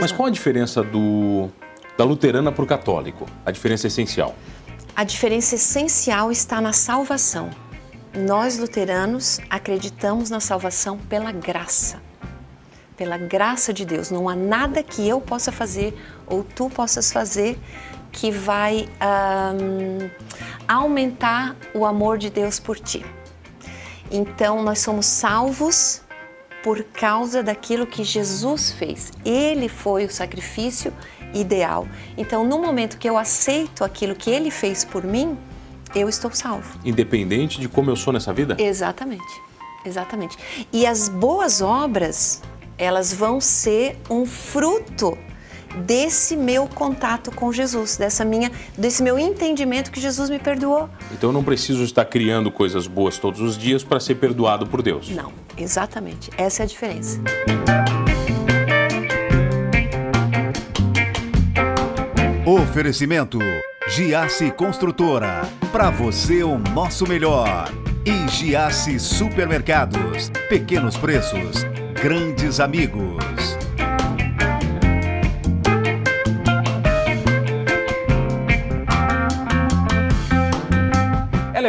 Mas qual a diferença do, da luterana para o católico? A diferença essencial? A diferença essencial está na salvação. Nós luteranos acreditamos na salvação pela graça. Pela graça de Deus. Não há nada que eu possa fazer ou tu possas fazer que vai um, aumentar o amor de Deus por ti. Então, nós somos salvos por causa daquilo que Jesus fez. Ele foi o sacrifício ideal. Então, no momento que eu aceito aquilo que ele fez por mim, eu estou salvo. Independente de como eu sou nessa vida? Exatamente. Exatamente. E as boas obras, elas vão ser um fruto desse meu contato com Jesus, dessa minha, desse meu entendimento que Jesus me perdoou. Então eu não preciso estar criando coisas boas todos os dias para ser perdoado por Deus. Não, exatamente. Essa é a diferença. Oferecimento Giasse Construtora. Para você o nosso melhor. E Giasse Supermercados. Pequenos preços, grandes amigos.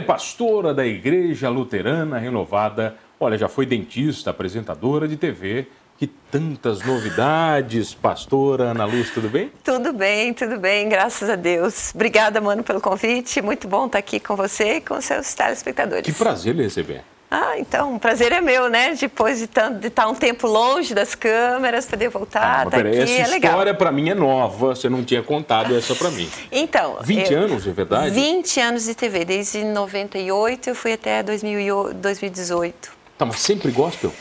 Pastora da Igreja Luterana Renovada. Olha, já foi dentista, apresentadora de TV. Que tantas novidades, pastora Ana Luz, tudo bem? Tudo bem, tudo bem, graças a Deus. Obrigada, mano, pelo convite. Muito bom estar aqui com você e com seus telespectadores. Que prazer lhe receber. Ah, então, o prazer é meu, né? Depois de, tanto, de estar um tempo longe das câmeras, poder voltar, ah, tá aqui, essa é legal. história para mim é nova, você não tinha contado essa para mim. Então... 20 eu, anos, é verdade? 20 anos de TV, desde 98 eu fui até 2018. Tá, mas sempre gospel?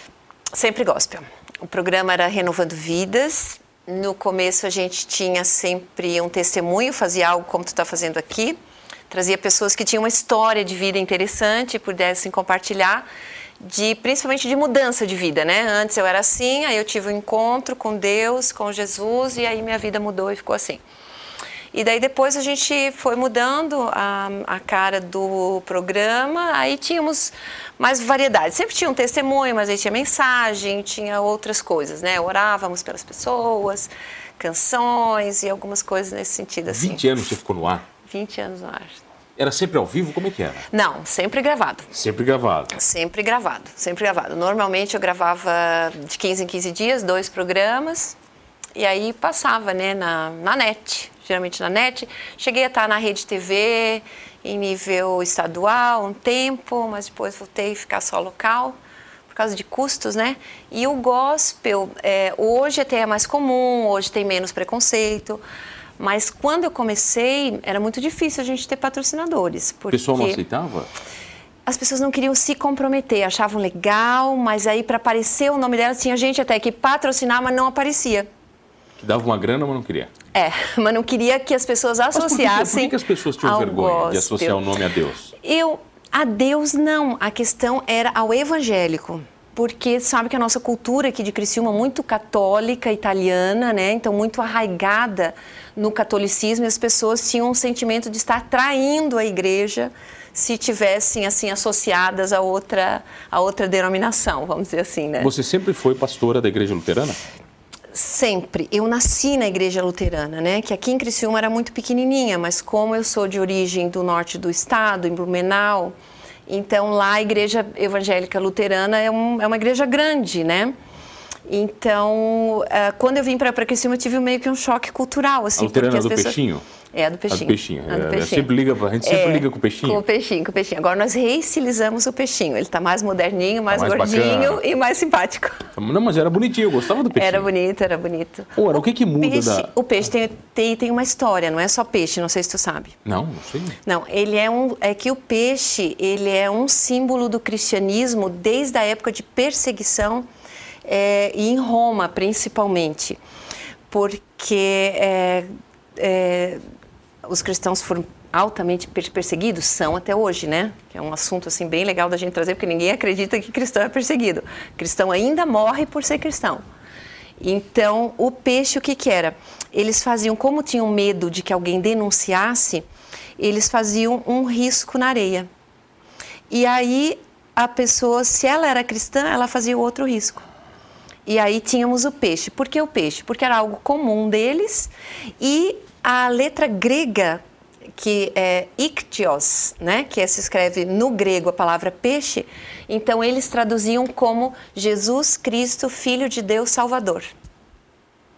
Sempre gospel. O programa era Renovando Vidas. No começo a gente tinha sempre um testemunho, fazia algo como tu está fazendo aqui trazia pessoas que tinham uma história de vida interessante e pudessem compartilhar de principalmente de mudança de vida, né? Antes eu era assim, aí eu tive um encontro com Deus, com Jesus e aí minha vida mudou e ficou assim. E daí depois a gente foi mudando a, a cara do programa, aí tínhamos mais variedade. Sempre tinha um testemunho, mas aí tinha mensagem, tinha outras coisas, né? Orávamos pelas pessoas, canções e algumas coisas nesse sentido assim. 20 anos você ficou no ar? 20 anos no ar. Era sempre ao vivo? Como é que era? Não, sempre gravado. Sempre gravado? Sempre gravado, sempre gravado. Normalmente eu gravava de 15 em 15 dias, dois programas, e aí passava, né, na, na net, geralmente na net. Cheguei a estar na Rede TV, em nível estadual, um tempo, mas depois voltei a ficar só local por causa de custos, né? E o gospel, é, hoje até é mais comum, hoje tem menos preconceito. Mas quando eu comecei, era muito difícil a gente ter patrocinadores. Porque... O pessoal não aceitava? As pessoas não queriam se comprometer, achavam legal, mas aí para aparecer o nome delas, tinha gente até que patrocinar, mas não aparecia. Que dava uma grana, mas não queria. É, mas não queria que as pessoas associassem. Mas por que, por que as pessoas tinham vergonha gospel? de associar o nome a Deus? Eu, a Deus não. A questão era ao evangélico porque sabe que a nossa cultura aqui de Criciúma é muito católica, italiana, né? Então muito arraigada no catolicismo, e as pessoas tinham um sentimento de estar traindo a igreja se tivessem assim associadas a outra a outra denominação, vamos dizer assim, né? Você sempre foi pastora da igreja luterana? Sempre. Eu nasci na igreja luterana, né? Que aqui em Criciúma era muito pequenininha, mas como eu sou de origem do norte do estado, em Blumenau, então lá a igreja evangélica luterana é, um, é uma igreja grande, né? Então, uh, quando eu vim para Criciúma, eu tive meio que um choque cultural, assim. A luterana do pessoas... Peixinho? É, a do peixinho. A do peixinho. A do é, peixinho. Sempre liga, a gente sempre é, liga com o peixinho. Com o peixinho, com o peixinho. Agora nós reestilizamos o peixinho. Ele está mais moderninho, mais, tá mais gordinho bacana. e mais simpático. Não, mas era bonitinho, eu gostava do peixinho. Era bonito, era bonito. Ora, o que que muda peixe, da... O peixe tem, tem, tem uma história, não é só peixe, não sei se tu sabe. Não, não sei. Não, ele é um... É que o peixe, ele é um símbolo do cristianismo desde a época de perseguição é, e em Roma, principalmente. Porque... É, é, os cristãos foram altamente perseguidos são até hoje, né? É um assunto assim bem legal da gente trazer porque ninguém acredita que cristão é perseguido. Cristão ainda morre por ser cristão. Então, o peixe o que que era? Eles faziam como tinham medo de que alguém denunciasse, eles faziam um risco na areia. E aí a pessoa, se ela era cristã, ela fazia outro risco. E aí tínhamos o peixe. Por que o peixe? Porque era algo comum deles e a letra grega que é ictios, né, que se escreve no grego a palavra peixe, então eles traduziam como Jesus Cristo, Filho de Deus Salvador.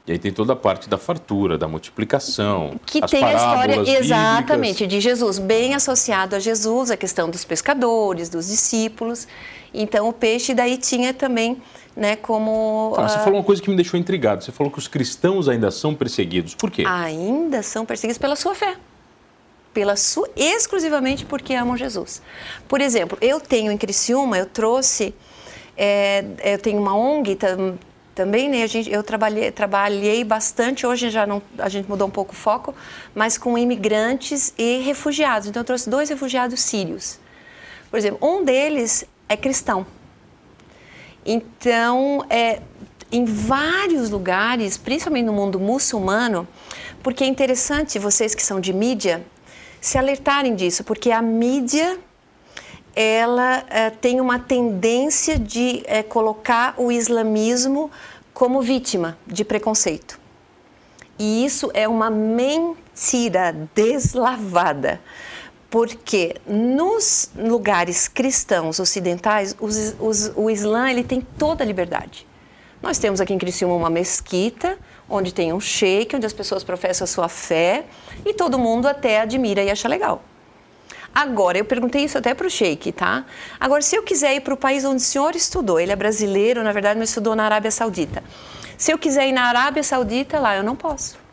E aí tem toda a parte da fartura, da multiplicação. Que tem a história exatamente bíblicas. de Jesus, bem associado a Jesus, a questão dos pescadores, dos discípulos. Então o peixe daí tinha também, né, como. Você falou uma coisa que me deixou intrigado. Você falou que os cristãos ainda são perseguidos. Por quê? Ainda são perseguidos pela sua fé. Pela sua, exclusivamente porque amam Jesus. Por exemplo, eu tenho em Criciúma, eu trouxe. É, eu tenho uma ONG também, né, a gente, eu trabalhei, trabalhei bastante, hoje já não, a gente mudou um pouco o foco, mas com imigrantes e refugiados. Então, eu trouxe dois refugiados sírios. Por exemplo, um deles é cristão. Então, é, em vários lugares, principalmente no mundo muçulmano, porque é interessante vocês que são de mídia se alertarem disso, porque a mídia ela é, tem uma tendência de é, colocar o islamismo como vítima de preconceito. E isso é uma mentira deslavada, porque nos lugares cristãos ocidentais, os, os, o Islã ele tem toda a liberdade. Nós temos aqui em Criciúma uma mesquita, onde tem um sheik, onde as pessoas professam a sua fé e todo mundo até admira e acha legal. Agora, eu perguntei isso até para o Sheik, tá? Agora, se eu quiser ir para o país onde o senhor estudou, ele é brasileiro, na verdade, mas estudou na Arábia Saudita. Se eu quiser ir na Arábia Saudita, lá eu não posso.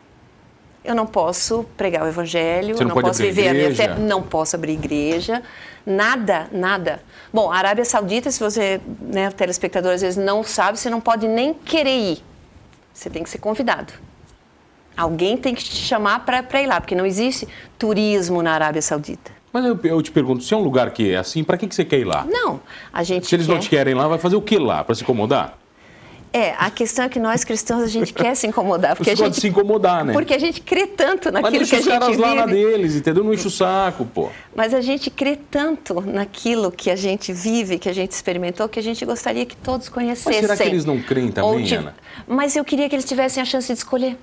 Eu não posso pregar o evangelho, Você não, não posso viver igreja. a minha fé, não posso abrir igreja, nada, nada. Bom, a Arábia Saudita, se você, né, telespectador, às vezes não sabe, você não pode nem querer ir. Você tem que ser convidado. Alguém tem que te chamar para ir lá, porque não existe turismo na Arábia Saudita. Mas eu, eu, te pergunto, se é um lugar que é assim, para que, que você quer ir lá? Não, a gente Se eles quer... não te querem lá, vai fazer o que lá? Para se incomodar? É, a questão é que nós cristãos a gente quer se incomodar. Porque Você a pode gente, se incomodar, né? Porque a gente crê tanto Mas naquilo que a os gente caras vive. lá na deles, entendeu? Não enche o saco, pô. Mas a gente crê tanto naquilo que a gente vive, que a gente experimentou, que a gente gostaria que todos conhecessem. Mas será que eles não creem também, ti- Ana? Mas eu queria que eles tivessem a chance de escolher.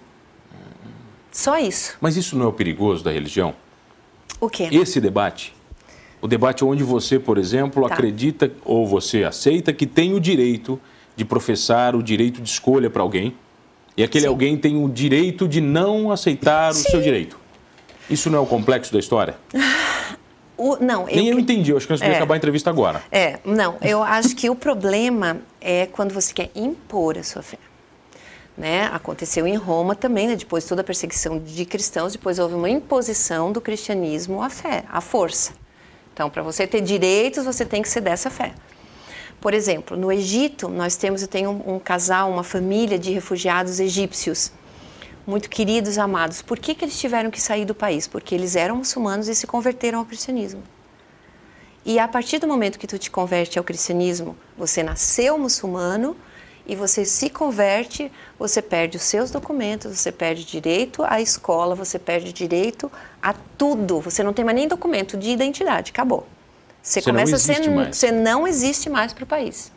Só isso. Mas isso não é o perigoso da religião? O quê? Esse debate, o debate onde você, por exemplo, Tá. acredita ou você aceita que tem o direito de professar o direito de escolha para alguém e aquele Sim. alguém tem o direito de não aceitar o Sim. seu direito. Isso não é o complexo da história? O- não, Nem eu cre- entendi, eu acho que nós É. acabar a entrevista agora. É, não, eu acho que o problema é quando você quer impor a sua fé. Né? Aconteceu em Roma também, né? depois de toda a perseguição de cristãos, depois houve uma imposição do cristianismo à fé, à força. Então, para você ter direitos, você tem que ser dessa fé. Por exemplo, no Egito, nós temos, eu tenho um, um casal, uma família de refugiados egípcios, muito queridos, amados. Por que, que eles tiveram que sair do país? Porque eles eram muçulmanos e se converteram ao cristianismo. E a partir do momento que tu te converte ao cristianismo, você nasceu muçulmano e você se converte, você perde os seus documentos, você perde direito à escola, você perde direito a tudo. Você não tem mais nem documento de identidade, acabou. Você, Você não começa a ser, existe mais. você não existe mais para o país.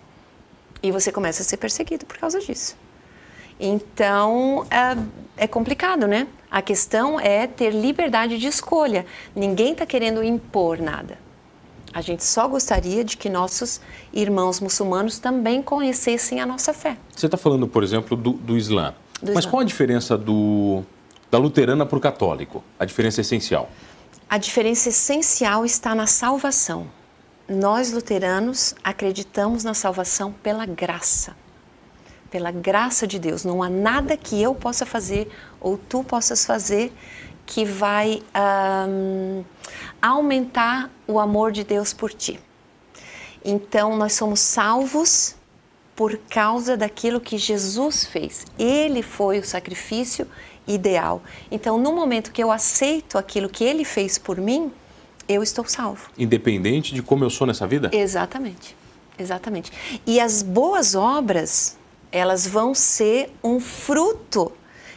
E você começa a ser perseguido por causa disso. Então, é, é complicado, né? A questão é ter liberdade de escolha. Ninguém está querendo impor nada. A gente só gostaria de que nossos irmãos muçulmanos também conhecessem a nossa fé. Você está falando, por exemplo, do, do Islã. Do Mas Islã. qual a diferença do, da luterana para o católico? A diferença essencial. A diferença essencial está na salvação. Nós, luteranos, acreditamos na salvação pela graça. Pela graça de Deus. Não há nada que eu possa fazer ou tu possas fazer que vai ahm, aumentar o amor de Deus por ti. Então, nós somos salvos por causa daquilo que Jesus fez. Ele foi o sacrifício ideal. Então, no momento que eu aceito aquilo que ele fez por mim, eu estou salvo. Independente de como eu sou nessa vida? Exatamente. Exatamente. E as boas obras, elas vão ser um fruto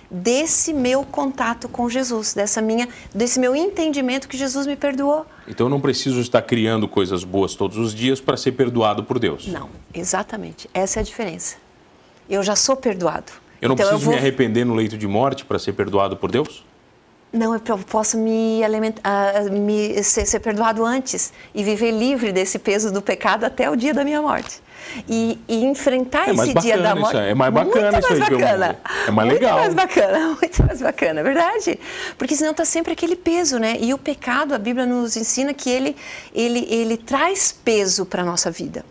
desse meu contato com Jesus, dessa minha, desse meu entendimento que Jesus me perdoou. Então eu não preciso estar criando coisas boas todos os dias para ser perdoado por Deus. Não, exatamente. Essa é a diferença. Eu já sou perdoado. Eu não então, preciso eu vou... me arrepender no leito de morte para ser perdoado por Deus? Não, eu posso me, alimentar, me ser, ser, perdoado antes e viver livre desse peso do pecado até o dia da minha morte. E, e enfrentar é esse dia da morte. É mais bacana muito isso mais aí. Bacana. É mais legal. Muito mais bacana, muito mais bacana, verdade? Porque senão está sempre aquele peso, né? E o pecado, a Bíblia nos ensina que ele, ele, ele traz peso para a nossa vida.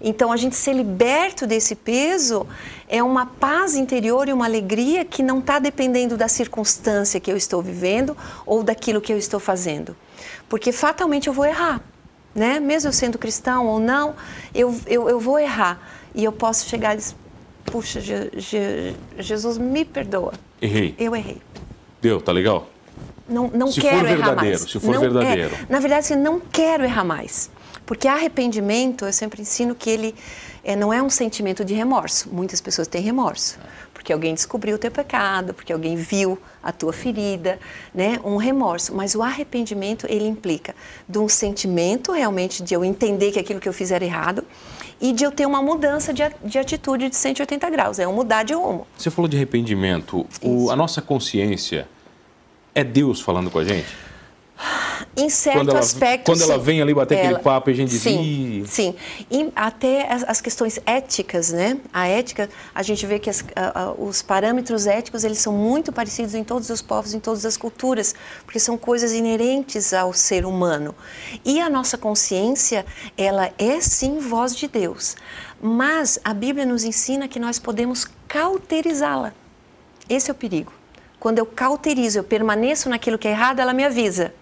Então, a gente ser liberto desse peso é uma paz interior e uma alegria que não está dependendo da circunstância que eu estou vivendo ou daquilo que eu estou fazendo. Porque fatalmente eu vou errar, né? Mesmo eu sendo cristão ou não, eu, eu, eu vou errar. E eu posso chegar e dizer, puxa, Je, Je, Jesus, me perdoa. Errei. Eu errei. Deu, tá legal? Não, não se quero for errar verdadeiro, mais. Se for não, verdadeiro. É, na verdade, assim, não quero errar mais. Porque arrependimento, eu sempre ensino que ele é, não é um sentimento de remorso. Muitas pessoas têm remorso. Porque alguém descobriu o teu pecado, porque alguém viu a tua ferida, né? Um remorso. Mas o arrependimento, ele implica de um sentimento realmente de eu entender que aquilo que eu fiz era errado e de eu ter uma mudança de, de atitude de 180 graus. É eu mudar de rumo. Você falou de arrependimento. O, a nossa consciência é Deus falando com a gente? Em certo quando ela, aspecto. Quando ela vem ali bater ela, aquele papo e a gente diz. Sim, sim. E até as, as, questões éticas, né? A ética, a gente vê que as, a, a, os parâmetros éticos eles são muito parecidos em todos os povos, em todas as culturas, porque são coisas inerentes ao ser humano. E a nossa consciência, ela é sim voz de Deus. Mas a Bíblia nos ensina que nós podemos cauterizá-la. Esse é o perigo. Quando eu cauterizo, eu permaneço naquilo que é errado, ela me avisa.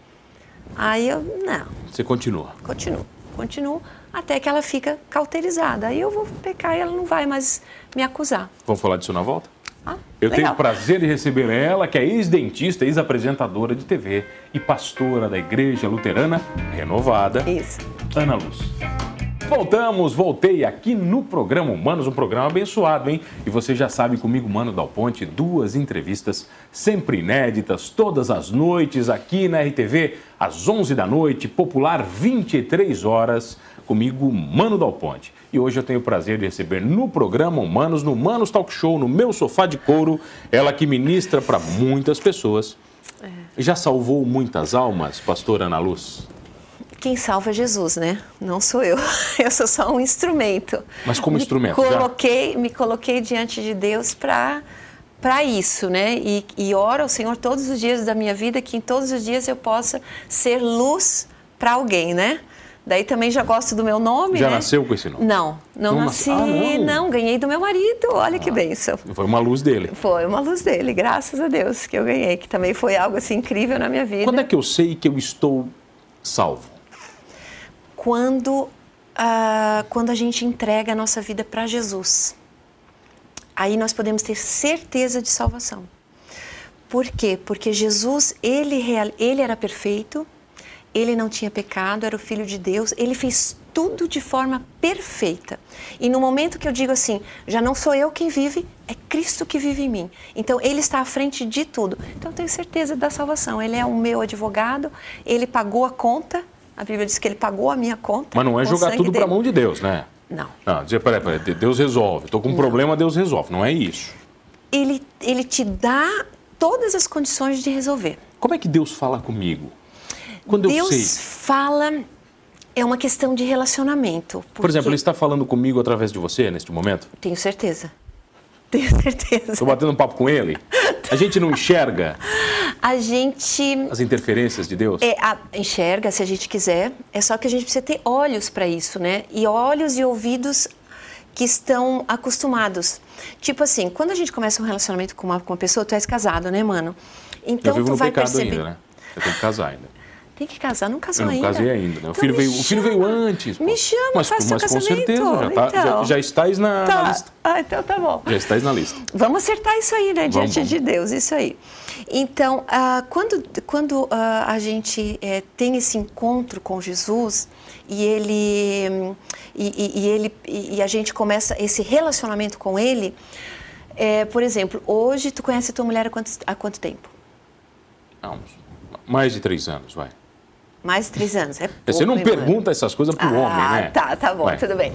Aí eu, não. Você continua? Continuo, continuo, até que ela fica cauterizada. Aí eu vou pecar e ela não vai mais me acusar. Vamos falar disso na volta? Ah, eu legal. tenho o prazer de receber ela, que é ex-dentista, ex-apresentadora de TV e pastora da Igreja Luterana Renovada, Isso. Ana Luz. Voltamos, voltei aqui no programa Humanos, um programa abençoado, hein? E você já sabe, comigo, Mano Dal Ponte, duas entrevistas sempre inéditas, todas as noites aqui na RTV, às 11 da noite, popular 23 horas, comigo, Mano Dal Ponte. E hoje eu tenho o prazer de receber no programa Humanos, no Humanos Talk Show, no meu sofá de couro, ela que ministra para muitas pessoas. É. Já salvou muitas almas, pastora Ana Luz? Quem salva é Jesus, né? Não sou eu. Eu sou só um instrumento. Mas como me instrumento? Coloquei, já? me coloquei diante de Deus para para isso, né? E, e oro ao Senhor todos os dias da minha vida que em todos os dias eu possa ser luz para alguém, né? Daí também já gosto do meu nome, Já né? nasceu com esse nome? Não, não, não nasci. Ah, não. não. ganhei do meu marido. Olha ah, que bênção. Foi uma luz dele. Foi uma luz dele, graças a Deus que eu ganhei, que também foi algo assim incrível na minha vida. Quando é que eu sei que eu estou salvo? Quando, uh, quando a gente entrega a nossa vida para Jesus. Aí nós podemos ter certeza de salvação. Por quê? Porque Jesus, ele, ele era perfeito, ele não tinha pecado, era o Filho de Deus, ele fez tudo de forma perfeita. E no momento que eu digo assim, já não sou eu quem vive, é Cristo que vive em mim. Então ele está à frente de tudo. Então eu tenho certeza da salvação. Ele é o meu advogado, ele pagou a conta a Bíblia diz que ele pagou a minha conta. Mas não é jogar tudo para a mão de Deus, né? Não. Não, dizer, peraí, peraí, Deus resolve. Estou com um não. problema, Deus resolve. Não é isso. Ele, ele te dá todas as condições de resolver. Como é que Deus fala comigo? Quando Deus eu sei. fala é uma questão de relacionamento. Porque... Por exemplo, ele está falando comigo através de você neste momento? Tenho certeza. Tenho certeza. Estou batendo um papo com ele? A gente não enxerga a gente. As interferências de Deus? É, a, enxerga, se a gente quiser. É só que a gente precisa ter olhos para isso, né? E olhos e ouvidos que estão acostumados. Tipo assim, quando a gente começa um relacionamento com uma, com uma pessoa, tu és casado, né, mano? Então tu vai perceber. ainda, né? Eu tenho que casar ainda. Tem que casar, não casou Eu não ainda. casei ainda, né? O, Então filho veio, o filho veio antes. pô. Me chama, mas, faz seu mas com certeza, já, tá, já, Então. já estás na, Tá. na lista. Ah, então tá bom. Já estás na lista. Vamos acertar isso aí, né? Vamos, Diante vamos. de Deus, isso aí. Então, ah, quando, quando ah, a gente eh, tem esse encontro com Jesus e ele, e, e- e ele e, a gente começa esse relacionamento com ele, eh, por exemplo, hoje tu conhece a tua mulher há quanto, há quanto tempo? Há uns- mais de três anos, vai. Mais de três anos. É Você pouco, não hein, mano? pergunta essas coisas para o ah, homem, né? Tá, tá bom, Vai. tudo bem.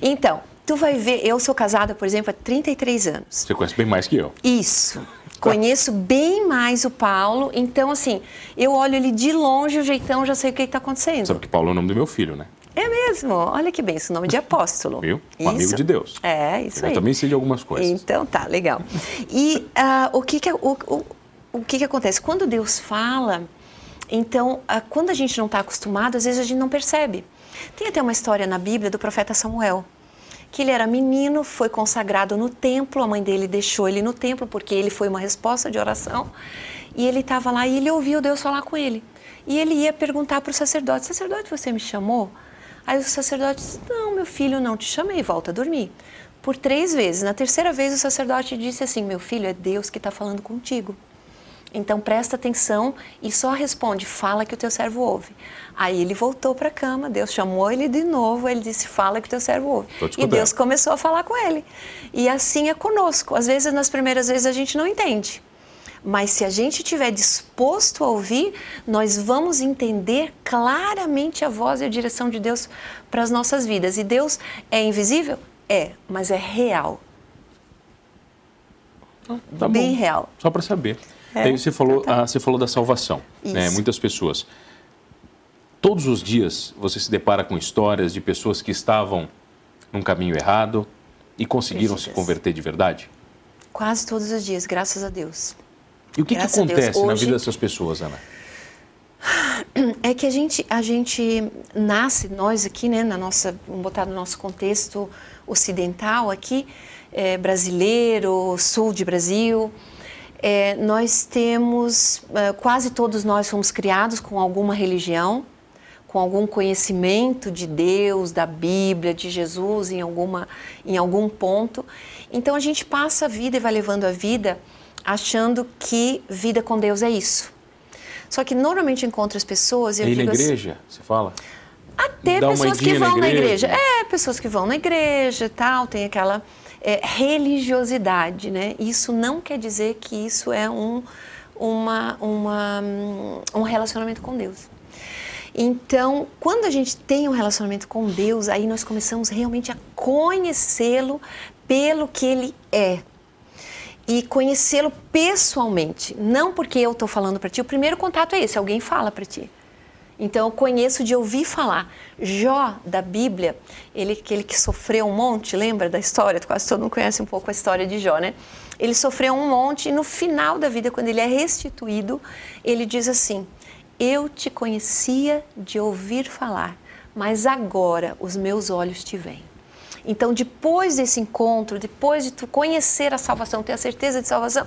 Então, tu vai ver, eu sou casada, por exemplo, há 33 anos. Você conhece bem mais que eu. Isso. Conheço bem mais o Paulo, então assim, eu olho ele de longe, o jeitão, já sei o que está acontecendo. Sabe que Paulo é o nome do meu filho, né? É mesmo? Olha que bem, esse nome de apóstolo. Viu? Um amigo de Deus. É, isso eu aí. Eu também sei de algumas coisas. Então tá, legal. E uh, o, que que, o, o, o que que acontece? Quando Deus fala, então, quando a gente não está acostumado, às vezes a gente não percebe. Tem até uma história na Bíblia do profeta Samuel que ele era menino, foi consagrado no templo, a mãe dele deixou ele no templo porque ele foi uma resposta de oração. E ele estava lá e ele ouviu Deus falar com ele. E ele ia perguntar para o sacerdote: Sacerdote, você me chamou? Aí o sacerdote disse: Não, meu filho, não te chamei, volta a dormir. Por três vezes. Na terceira vez, o sacerdote disse assim: Meu filho, é Deus que está falando contigo. Então presta atenção e só responde: Fala que o teu servo ouve. Aí ele voltou para a cama, Deus chamou ele de novo, ele disse: Fala que teu servo ouve. E Deus começou a falar com ele. E assim é conosco. Às vezes, nas primeiras vezes, a gente não entende. Mas se a gente estiver disposto a ouvir, nós vamos entender claramente a voz e a direção de Deus para as nossas vidas. E Deus é invisível? É, mas é real. Tá Bem real. Só para saber. É, você falou, tá. ah, você falou da salvação. Né? Muitas pessoas. Todos os dias você se depara com histórias de pessoas que estavam num caminho errado e conseguiram se converter de verdade? Quase todos os dias, graças a Deus. E o que, que acontece Hoje... na vida dessas pessoas, Ana? É que a gente, a gente nasce, nós aqui, né, na nossa, vamos botar no nosso contexto ocidental aqui, é, brasileiro, sul de Brasil, é, nós temos, é, quase todos nós fomos criados com alguma religião, com algum conhecimento de Deus, da Bíblia, de Jesus em, alguma, em algum ponto. Então a gente passa a vida e vai levando a vida achando que vida com Deus é isso. Só que normalmente encontro as pessoas e eu e digo na assim, igreja, assim, você fala? Até Dá pessoas que vão na igreja. na igreja. É, pessoas que vão na igreja e tal, tem aquela é, religiosidade, né? Isso não quer dizer que isso é um, uma, uma, um relacionamento com Deus. Então, quando a gente tem um relacionamento com Deus, aí nós começamos realmente a conhecê-lo pelo que ele é. E conhecê-lo pessoalmente, não porque eu estou falando para ti. O primeiro contato é esse, alguém fala para ti. Então eu conheço de ouvir falar. Jó da Bíblia, ele aquele que sofreu um monte, lembra da história? Quase todo mundo conhece um pouco a história de Jó, né? Ele sofreu um monte e no final da vida, quando ele é restituído, ele diz assim: Eu te conhecia de ouvir falar, mas agora os meus olhos te veem. Então, depois desse encontro, depois de tu conhecer a salvação, ter a certeza de salvação,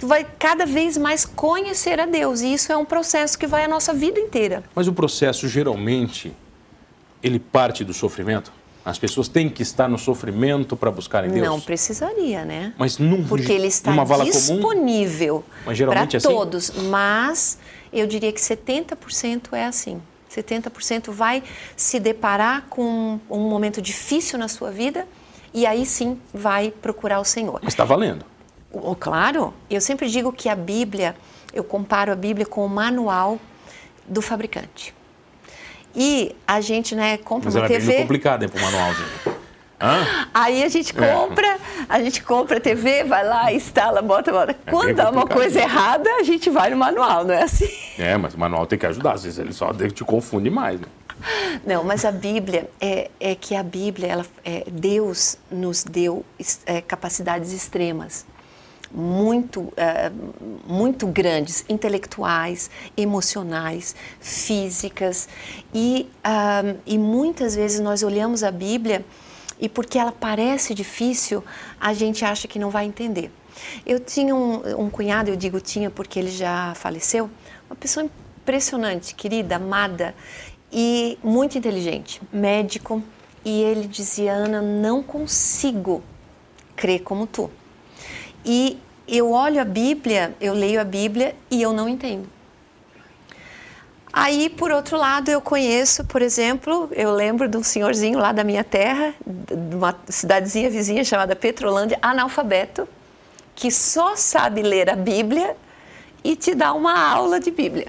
tu vai cada vez mais conhecer a Deus. E isso é um processo que vai a nossa vida inteira. Mas o processo, geralmente, ele parte do sofrimento? As pessoas têm que estar no sofrimento para buscar em Deus? Não precisaria, né? Mas num, Porque ele está disponível para é assim? todos. Mas eu diria que 70% é assim. 70% vai se deparar com um momento difícil na sua vida e aí sim vai procurar o Senhor. Mas está valendo. Oh, claro, eu sempre digo que a Bíblia, eu comparo a Bíblia com o manual do fabricante. E a gente, né, compra Mas uma TV. É complicada para o manualzinho. Hã? Aí a gente é. compra, é. a gente compra a TV, vai lá, instala, bota, bota. É Quando dá uma coisa errada, a gente vai no manual, não é assim? É, mas o manual tem que ajudar, às vezes ele só te confunde mais. Né? Não, mas a Bíblia é, é que a Bíblia, ela, é, Deus nos deu é, capacidades extremas muito, uh, muito grandes, intelectuais, emocionais, físicas. E, uh, e muitas vezes nós olhamos a Bíblia e porque ela parece difícil, a gente acha que não vai entender. Eu tinha um, um cunhado, eu digo tinha porque ele já faleceu, uma pessoa impressionante, querida, amada e muito inteligente, médico, e ele dizia: Ana, não consigo crer como tu. E eu olho a Bíblia, eu leio a Bíblia e eu não entendo. Aí, por outro lado, eu conheço, por exemplo, eu lembro de um senhorzinho lá da minha terra, de uma cidadezinha vizinha chamada Petrolândia, analfabeto, que só sabe ler a Bíblia e te dá uma aula de Bíblia.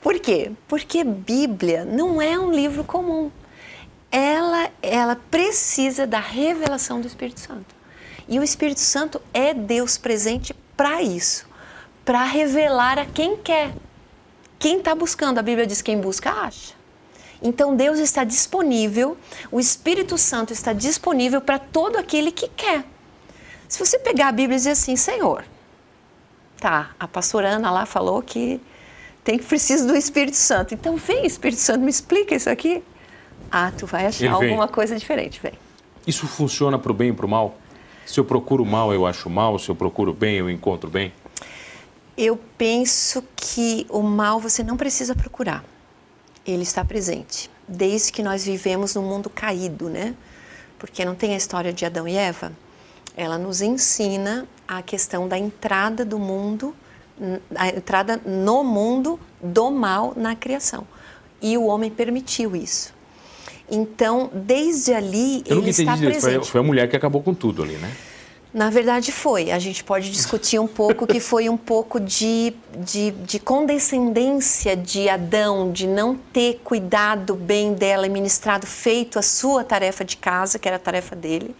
Por quê? Porque Bíblia não é um livro comum ela, ela precisa da revelação do Espírito Santo. E o Espírito Santo é Deus presente para isso, para revelar a quem quer. Quem está buscando, a Bíblia diz: quem busca, acha. Então Deus está disponível, o Espírito Santo está disponível para todo aquele que quer. Se você pegar a Bíblia e dizer assim, Senhor, tá, a pastora Ana lá falou que tem que precisar do Espírito Santo. Então vem, Espírito Santo, me explica isso aqui. Ah, tu vai achar alguma coisa diferente, vem. Isso funciona para o bem e para o mal? Se eu procuro mal, eu acho mal. Se eu procuro bem, eu encontro bem? Eu penso que o mal você não precisa procurar. Ele está presente. Desde que nós vivemos num mundo caído, né? Porque não tem a história de Adão e Eva? Ela nos ensina a questão da entrada do mundo, a entrada no mundo do mal na criação. E o homem permitiu isso. Então, desde ali, Eu ele está presente. Foi, foi a mulher que acabou com tudo ali, né? Na verdade foi. A gente pode discutir um pouco que foi um pouco de, de, de, condescendência de Adão, de não ter cuidado bem dela e ministrado, feito a sua tarefa de casa, que era a tarefa dele.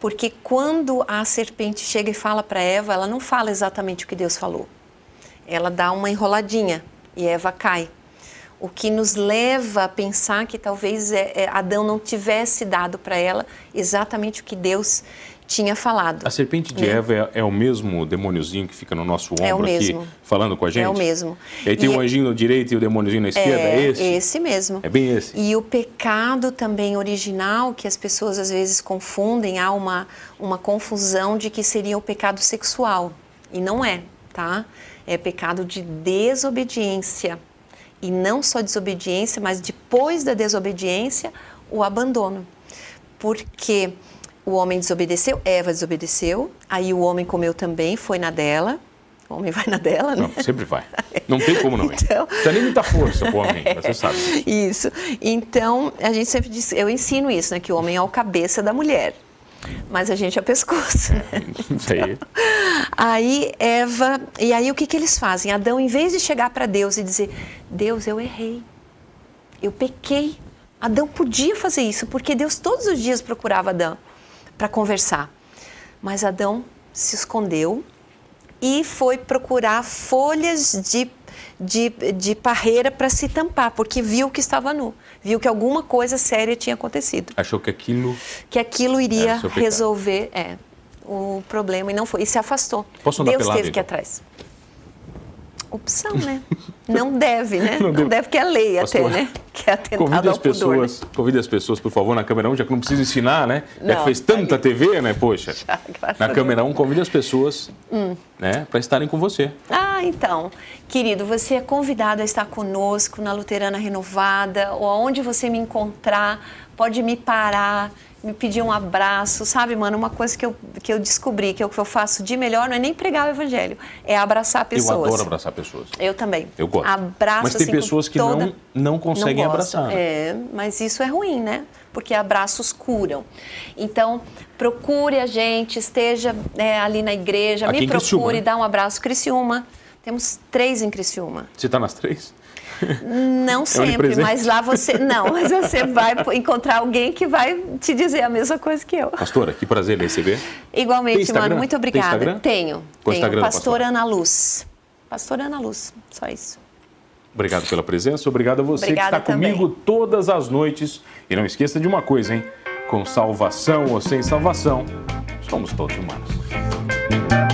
Porque quando a serpente chega e fala para Eva, ela não fala exatamente o que Deus falou. Ela dá uma enroladinha e Eva cai o que nos leva a pensar que talvez é, é, Adão não tivesse dado para ela exatamente o que Deus tinha falado. A serpente de né? Eva é, é, o mesmo demôniozinho que fica no nosso é ombro é aqui, falando com a gente? É o mesmo. E aí tem o anjinho na direita e o demôniozinho na esquerda, é, é esse? esse mesmo. É bem esse. E o pecado também original, que as pessoas às vezes confundem, há uma, uma confusão de que seria o pecado sexual. E não é, tá? É pecado de desobediência e não só desobediência, mas depois da desobediência, o abandono. Porque o homem desobedeceu, Eva desobedeceu, aí o homem comeu também, foi na dela. O homem vai na dela, né? Não, sempre vai. Não tem como não então, Não nem muita força o homem, é, você sabe. Isso. Então, a gente sempre diz, eu ensino isso, né? Que o homem é o cabeça da mulher mas a gente é o pescoço. Né? Então, aí Eva, e aí o que, que eles fazem? Adão, em vez de chegar para Deus e dizer: Deus, eu errei, eu pequei. Adão podia fazer isso, porque Deus todos os dias procurava Adão para conversar. Mas Adão se escondeu e foi procurar folhas de, de, de parreira para se tampar, porque viu que estava nu viu que alguma coisa séria tinha acontecido. Achou que aquilo que aquilo iria resolver é, o problema e não foi e se afastou. Posso andar Deus pelado, teve que ir atrás. Opção, né? Não deve, né? Não, não deve, que é lei Pastor, até, né? Que é atentado convide as pessoas, pudor, né? Convide as pessoas, por favor, na câmera 1, já que não precisa ensinar, né? Já que fez tanta TV, né? Poxa. Já, na câmera 1, convide as pessoas hum. né, para estarem com você. Ah, então. Querido, você é convidado a estar conosco na Luterana Renovada, ou aonde você me encontrar, pode me parar me pedir um abraço, sabe, mano? Uma coisa que eu, que eu descobri, que é o que eu faço de melhor, não é nem pregar o evangelho, é abraçar pessoas. Eu adoro abraçar pessoas. Eu também. Eu gosto. Abraço, Mas tem assim, pessoas que toda... não, não conseguem não abraçar. É, mas isso é ruim, né? Porque abraços curam. Então, procure a gente, esteja é, ali na igreja, Aqui me procure, Criciúma, né? dá um abraço. Criciúma. Temos três em Criciúma. Você está nas três? Não é sempre, mas lá você. Não, mas você vai encontrar alguém que vai te dizer a mesma coisa que eu. Pastora, que prazer receber. Igualmente, mano. Muito obrigada. Tem tenho. Qual tenho. Instagram Pastora Ana Luz. Pastora Ana Luz. Só isso. Obrigado pela presença. Obrigado a você Obrigada que está também. comigo todas as noites. E não esqueça de uma coisa, hein? Com salvação ou sem salvação, somos todos humanos.